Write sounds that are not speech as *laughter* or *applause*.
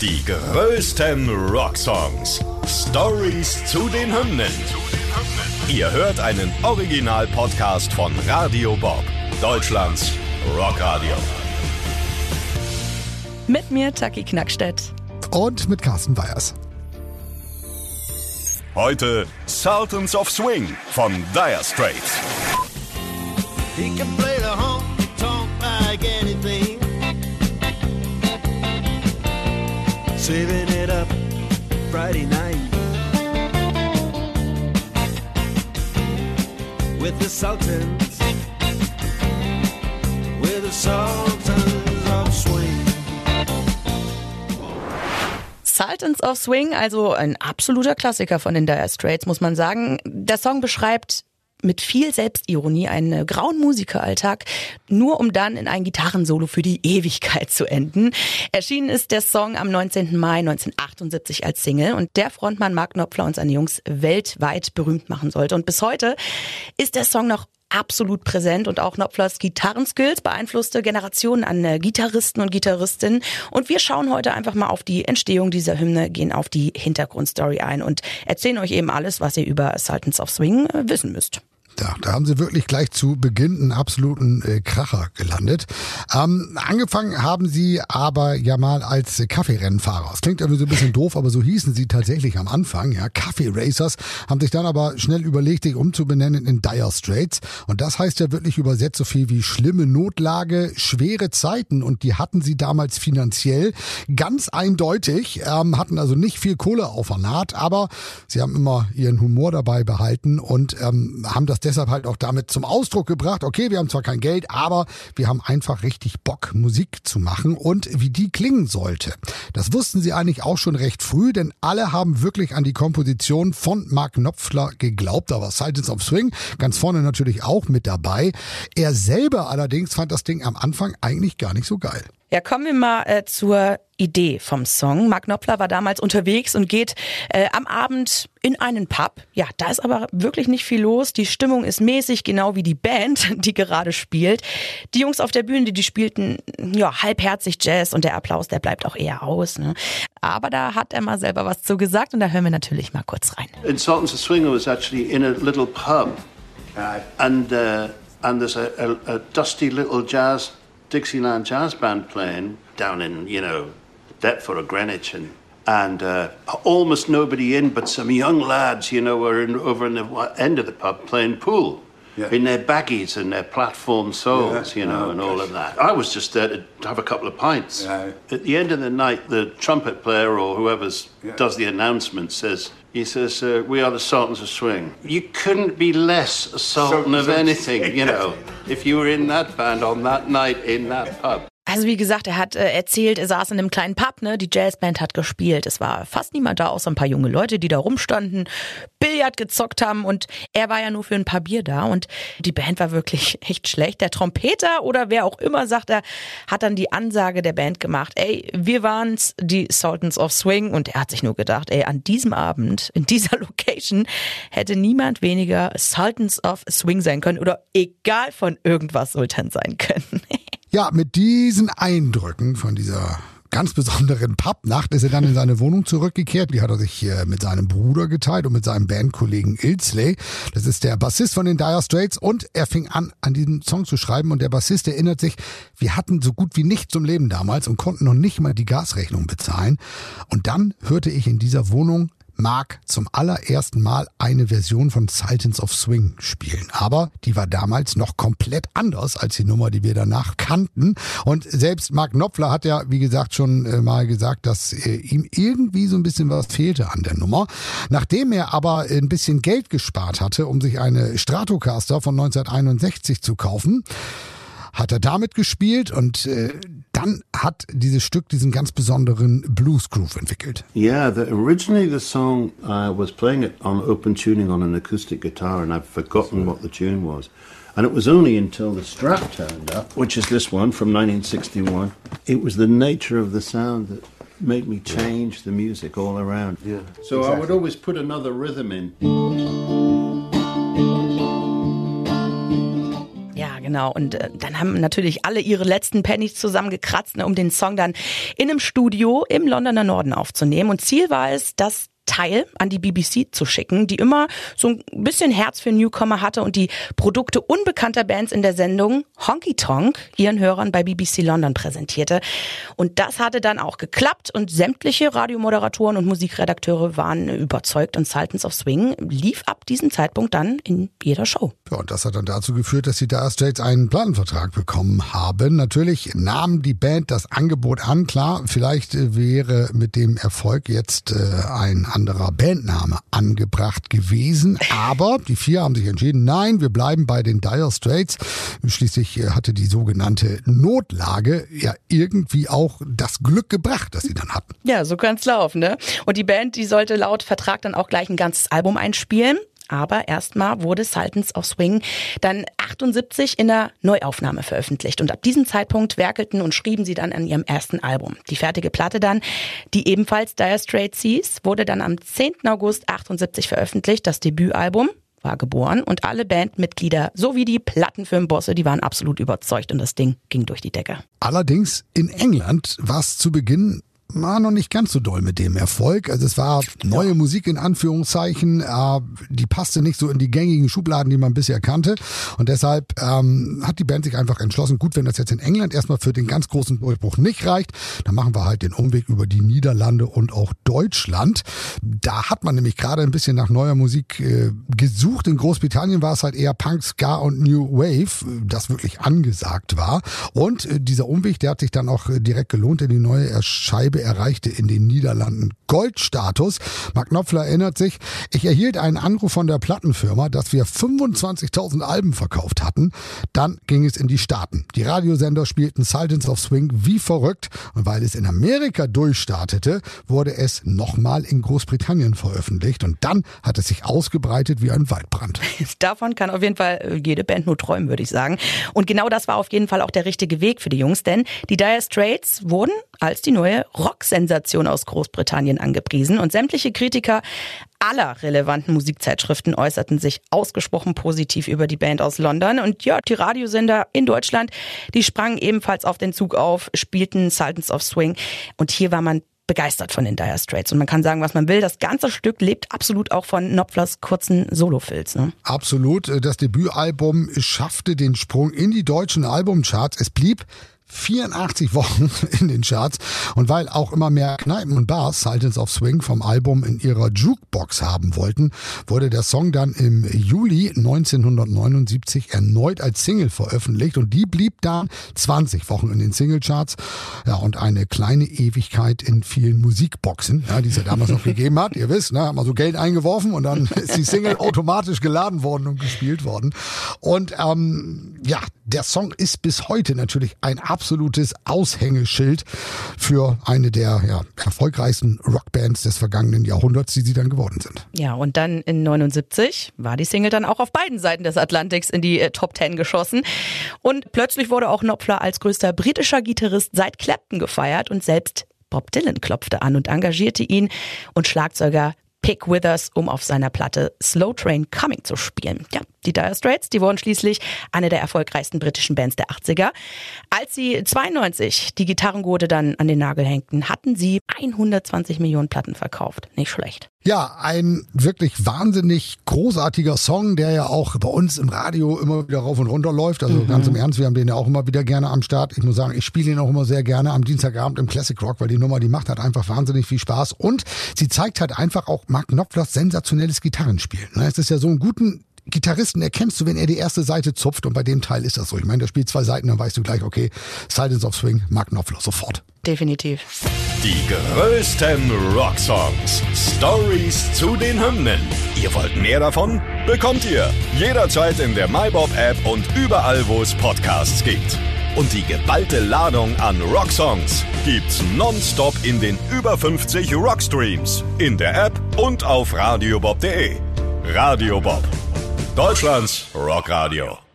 Die größten Rocksongs. Stories zu den Hymnen. Ihr hört einen Original-Podcast von Radio Bob, Deutschlands Rockradio. Mit mir, Taki Knackstedt. Und mit Carsten Weyers. Heute Sultans of Swing von Dire Straits. Saving it up Friday night with the Sultans, with the Sultans of Swing. Sultans of Swing, also ein absoluter Klassiker von den Dire Straits, muss man sagen. Der Song beschreibt mit viel Selbstironie einen grauen Musikeralltag, nur um dann in ein Gitarrensolo für die Ewigkeit zu enden. Erschienen ist der Song am 19. Mai 1978 als Single und der Frontmann Mark Knopfler und seine Jungs weltweit berühmt machen sollte. Und bis heute ist der Song noch absolut präsent und auch Knopflers Gitarrenskills beeinflusste Generationen an äh, Gitarristen und Gitarristinnen. Und wir schauen heute einfach mal auf die Entstehung dieser Hymne, gehen auf die Hintergrundstory ein und erzählen euch eben alles, was ihr über Sultans of Swing äh, wissen müsst. Ja, da haben sie wirklich gleich zu Beginn einen absoluten äh, Kracher gelandet. Ähm, angefangen haben sie aber ja mal als Kaffeerennfahrer. Das klingt irgendwie so ein bisschen doof, aber so hießen sie tatsächlich am Anfang. Ja, Kaffee Racers haben sich dann aber schnell überlegt, sich umzubenennen in Dire Straits. Und das heißt ja wirklich übersetzt so viel wie schlimme Notlage, schwere Zeiten. Und die hatten sie damals finanziell ganz eindeutig, ähm, hatten also nicht viel Kohle auf der Naht, aber sie haben immer ihren Humor dabei behalten und ähm, haben das deshalb halt auch damit zum Ausdruck gebracht, okay, wir haben zwar kein Geld, aber wir haben einfach richtig Bock, Musik zu machen und wie die klingen sollte. Das wussten sie eigentlich auch schon recht früh, denn alle haben wirklich an die Komposition von Mark Knopfler geglaubt. Da war of Swing ganz vorne natürlich auch mit dabei. Er selber allerdings fand das Ding am Anfang eigentlich gar nicht so geil. Ja, kommen wir mal äh, zur Idee vom Song. Mark Knopfler war damals unterwegs und geht äh, am Abend in einen Pub. Ja, da ist aber wirklich nicht viel los. Die Stimmung ist mäßig, genau wie die Band, *laughs* die gerade spielt. Die Jungs auf der Bühne, die, die spielten ja halbherzig Jazz und der Applaus, der bleibt auch eher aus. Ne? Aber da hat er mal selber was zu gesagt und da hören wir natürlich mal kurz rein. in Sultans of Swing, I was actually in a little pub, and uh, and there's a, a, a dusty little jazz Dixieland jazz band playing down in you know Deptford or Greenwich, and and uh, almost nobody in, but some young lads, you know, were in, over in the end of the pub playing pool. In their baggies and their platform soles, you know, and all of that. I was just there to have a couple of pints. At the end of the night, the trumpet player or whoever's does the announcement says, he says, uh, "We are the Sultans of Swing." You couldn't be less a sultan of anything, you know, if you were in that band on that night in that pub. Also wie gesagt, er hat äh, erzählt, er saß in einem kleinen Pub, ne? Die Jazzband hat gespielt. Es war fast niemand da, außer ein paar junge Leute, die da rumstanden, Billard gezockt haben und er war ja nur für ein paar Bier da und die Band war wirklich *laughs* echt schlecht. Der Trompeter oder wer auch immer, sagt er, hat dann die Ansage der Band gemacht, ey, wir waren's, die Sultans of Swing und er hat sich nur gedacht, ey, an diesem Abend, in dieser *laughs* Location hätte niemand weniger Sultans of Swing sein können oder egal von irgendwas Sultan sein können. *laughs* Ja, mit diesen Eindrücken von dieser ganz besonderen Pappnacht ist er dann in seine Wohnung zurückgekehrt. Die hat er sich äh, mit seinem Bruder geteilt und mit seinem Bandkollegen Ilsley. Das ist der Bassist von den Dire Straits und er fing an, an diesem Song zu schreiben und der Bassist erinnert sich, wir hatten so gut wie nichts zum Leben damals und konnten noch nicht mal die Gasrechnung bezahlen. Und dann hörte ich in dieser Wohnung Mark zum allerersten Mal eine Version von Sultans of Swing spielen. Aber die war damals noch komplett anders als die Nummer, die wir danach kannten. Und selbst Mark Knopfler hat ja, wie gesagt, schon äh, mal gesagt, dass äh, ihm irgendwie so ein bisschen was fehlte an der Nummer. Nachdem er aber ein bisschen Geld gespart hatte, um sich eine Stratocaster von 1961 zu kaufen, hat er damit gespielt und äh, dann hat dieses Stück diesen ganz besonderen Blues Groove entwickelt. Yeah, the, originally the song I was playing it on open tuning on an acoustic guitar, and I've forgotten what the tune was. And it was only until the Strat turned up, which is this one from 1961. It was the nature of the sound that made me change the music all around. Yeah. So I would always put another rhythm in. Genau. Und äh, dann haben natürlich alle ihre letzten Pennies zusammengekratzt, ne, um den Song dann in einem Studio im Londoner Norden aufzunehmen. Und Ziel war es, dass Teil an die BBC zu schicken, die immer so ein bisschen Herz für Newcomer hatte und die Produkte unbekannter Bands in der Sendung Honky Tonk ihren Hörern bei BBC London präsentierte. Und das hatte dann auch geklappt und sämtliche Radiomoderatoren und Musikredakteure waren überzeugt und Sultans of Swing lief ab diesem Zeitpunkt dann in jeder Show. Ja, und das hat dann dazu geführt, dass die Dire Straits einen Plattenvertrag bekommen haben. Natürlich nahm die Band das Angebot an. Klar, vielleicht äh, wäre mit dem Erfolg jetzt äh, ein anderer Bandname angebracht gewesen. Aber die vier haben sich entschieden, nein, wir bleiben bei den Dire Straits. Schließlich äh, hatte die sogenannte Notlage ja irgendwie auch das Glück gebracht, das sie dann hatten. Ja, so kann's laufen, ne? Und die Band, die sollte laut Vertrag dann auch gleich ein ganzes Album einspielen. Aber erstmal wurde Sultans of Swing dann 78 in der Neuaufnahme veröffentlicht. Und ab diesem Zeitpunkt werkelten und schrieben sie dann an ihrem ersten Album. Die fertige Platte dann, die ebenfalls Dire Straits hieß, wurde dann am 10. August 78 veröffentlicht. Das Debütalbum war geboren und alle Bandmitglieder sowie die Plattenfirmenbosse, die waren absolut überzeugt und das Ding ging durch die Decke. Allerdings in England war es zu Beginn war noch nicht ganz so doll mit dem Erfolg. Also es war neue Musik in Anführungszeichen, äh, die passte nicht so in die gängigen Schubladen, die man bisher kannte. Und deshalb ähm, hat die Band sich einfach entschlossen, gut, wenn das jetzt in England erstmal für den ganz großen Durchbruch nicht reicht, dann machen wir halt den Umweg über die Niederlande und auch Deutschland. Da hat man nämlich gerade ein bisschen nach neuer Musik äh, gesucht. In Großbritannien war es halt eher Punk, Ska und New Wave, das wirklich angesagt war. Und äh, dieser Umweg, der hat sich dann auch äh, direkt gelohnt, denn die neue Scheibe erreichte in den Niederlanden Goldstatus. Mark Knopfler erinnert sich, ich erhielt einen Anruf von der Plattenfirma, dass wir 25.000 Alben verkauft hatten. Dann ging es in die Staaten. Die Radiosender spielten Sultans of Swing wie verrückt und weil es in Amerika durchstartete, wurde es nochmal in Großbritannien veröffentlicht und dann hat es sich ausgebreitet wie ein Waldbrand. *laughs* Davon kann auf jeden Fall jede Band nur träumen, würde ich sagen. Und genau das war auf jeden Fall auch der richtige Weg für die Jungs, denn die Dire Straits wurden als die neue Rocksensation aus Großbritannien angepriesen und sämtliche Kritiker aller relevanten Musikzeitschriften äußerten sich ausgesprochen positiv über die Band aus London. Und ja, die Radiosender in Deutschland, die sprangen ebenfalls auf den Zug auf, spielten Sultans of Swing. Und hier war man begeistert von den Dire Straits. Und man kann sagen, was man will. Das ganze Stück lebt absolut auch von Knopflers kurzen Solofilz. Ne? Absolut. Das Debütalbum schaffte den Sprung in die deutschen Albumcharts. Es blieb 84 Wochen *laughs* in den Charts und weil auch immer mehr Kneipen und Bars Sultans of Swing vom Album in ihrer Jukebox haben wollten, wurde der Song dann im Juli 1979 erneut als Single veröffentlicht und die blieb dann 20 Wochen in den Singlecharts. Ja, und eine kleine Ewigkeit in vielen Musikboxen, ja, die es ja damals noch gegeben hat. Ihr wisst, ne, haben wir so Geld eingeworfen und dann ist die Single automatisch geladen worden und gespielt worden. Und ähm, ja, der Song ist bis heute natürlich ein absolutes Aushängeschild für eine der ja, erfolgreichsten Rockbands des vergangenen Jahrhunderts, die sie dann geworden sind. Ja, und dann in 79 war die Single dann auch auf beiden Seiten des Atlantiks in die äh, Top Ten geschossen. Und plötzlich wurde auch Knopfler als größter britischer Gitarrist seit Clapton gefeiert und selbst Bob Dylan klopfte an und engagierte ihn und Schlagzeuger Pick Withers, um auf seiner Platte Slow Train Coming zu spielen. Ja, die Dire Straits, die wurden schließlich eine der erfolgreichsten britischen Bands der 80er. Als sie 92 die Gitarrengurte dann an den Nagel hängten, hatten sie 120 Millionen Platten verkauft. Nicht schlecht. Ja, ein wirklich wahnsinnig großartiger Song, der ja auch bei uns im Radio immer wieder rauf und runter läuft. Also mhm. ganz im Ernst, wir haben den ja auch immer wieder gerne am Start. Ich muss sagen, ich spiele ihn auch immer sehr gerne am Dienstagabend im Classic Rock, weil die Nummer, die macht halt einfach wahnsinnig viel Spaß. Und sie zeigt halt einfach auch Mark Knopflers sensationelles Gitarrenspiel. Ne, es ist ja so einen guten Gitarristen erkennst du, wenn er die erste Seite zupft und bei dem Teil ist das so. Ich meine, der spielt zwei Seiten, dann weißt du gleich, okay, Silence of Swing, Mark Knopfler, sofort. Definitiv. Die größten Rocksongs. Stories zu den Hymnen. Ihr wollt mehr davon? Bekommt ihr jederzeit in der MyBob-App und überall, wo es Podcasts gibt. Und die geballte Ladung an Rocksongs gibt's nonstop in den über 50 Rockstreams, in der App und auf radiobob.de. Radio Bob Deutschlands Rockradio.